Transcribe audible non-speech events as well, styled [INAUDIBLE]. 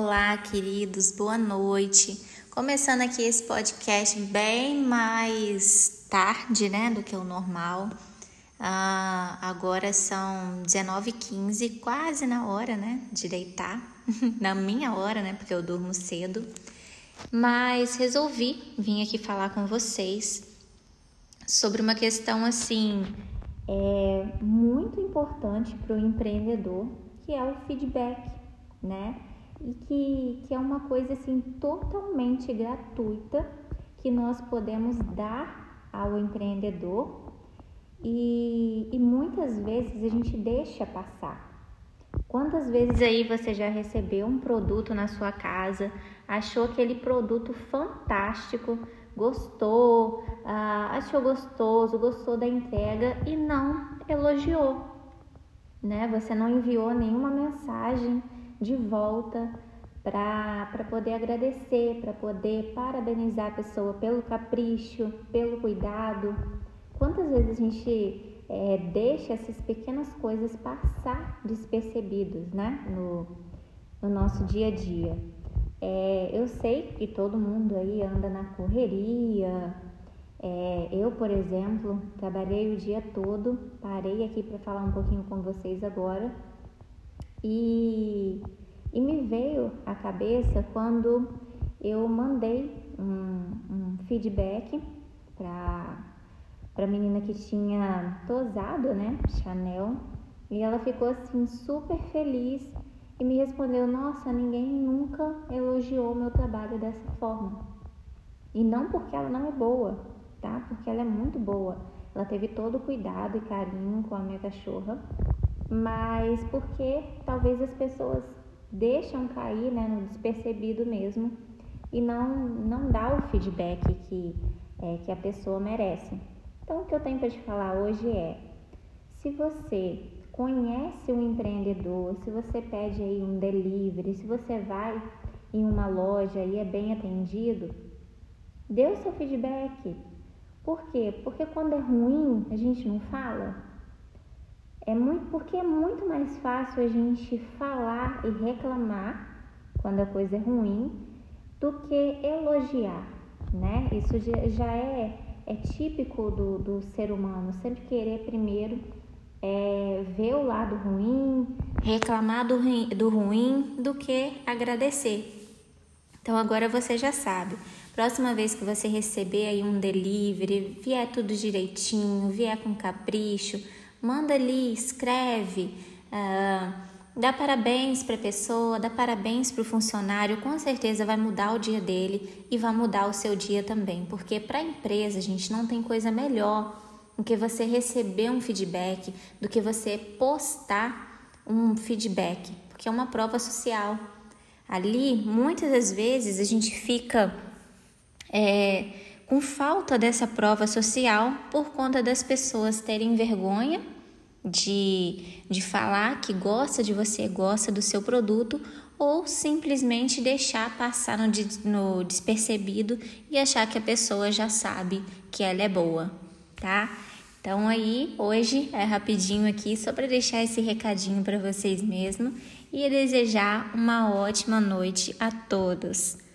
Olá, queridos, boa noite. Começando aqui esse podcast bem mais tarde, né, do que o normal. Ah, agora são 19h15, quase na hora, né, de deitar. [LAUGHS] na minha hora, né, porque eu durmo cedo. Mas resolvi vir aqui falar com vocês sobre uma questão assim é muito importante para o empreendedor, que é o feedback, né? E que, que é uma coisa assim totalmente gratuita que nós podemos dar ao empreendedor e, e muitas vezes a gente deixa passar. Quantas vezes aí você já recebeu um produto na sua casa, achou aquele produto fantástico, gostou, ah, achou gostoso, gostou da entrega e não elogiou, né? Você não enviou nenhuma mensagem de volta para poder agradecer, para poder parabenizar a pessoa pelo capricho, pelo cuidado. Quantas vezes a gente é, deixa essas pequenas coisas passar despercebidos né? no, no nosso dia a dia? É, eu sei que todo mundo aí anda na correria. É, eu, por exemplo, trabalhei o dia todo, parei aqui para falar um pouquinho com vocês agora e, e me veio à cabeça quando eu mandei um, um feedback para a menina que tinha tosado, né, Chanel, e ela ficou assim super feliz e me respondeu: Nossa, ninguém nunca elogiou meu trabalho dessa forma. E não porque ela não é boa, tá? Porque ela é muito boa. Ela teve todo o cuidado e carinho com a minha cachorra mas porque talvez as pessoas deixam cair né, no despercebido mesmo e não, não dá o feedback que, é, que a pessoa merece. Então, o que eu tenho para te falar hoje é: se você conhece um empreendedor, se você pede aí um delivery, se você vai em uma loja e é bem atendido, dê o seu feedback. Por quê? Porque quando é ruim, a gente não fala. É muito porque é muito mais fácil a gente falar e reclamar quando a coisa é ruim do que elogiar, né? Isso já é, é típico do, do ser humano, sempre querer primeiro é, ver o lado ruim, reclamar do, ruim, do ruim, do que agradecer. Então agora você já sabe. Próxima vez que você receber aí um delivery, vier tudo direitinho, vier com capricho, manda ali, escreve, uh, dá parabéns para a pessoa, dá parabéns para o funcionário, com certeza vai mudar o dia dele e vai mudar o seu dia também, porque para a empresa, gente, não tem coisa melhor do que você receber um feedback, do que você postar um feedback, porque é uma prova social. Ali, muitas das vezes, a gente fica. É, com falta dessa prova social por conta das pessoas terem vergonha de, de falar que gosta de você, gosta do seu produto ou simplesmente deixar passar no, no despercebido e achar que a pessoa já sabe que ela é boa, tá? Então aí, hoje é rapidinho aqui só para deixar esse recadinho para vocês mesmo e desejar uma ótima noite a todos.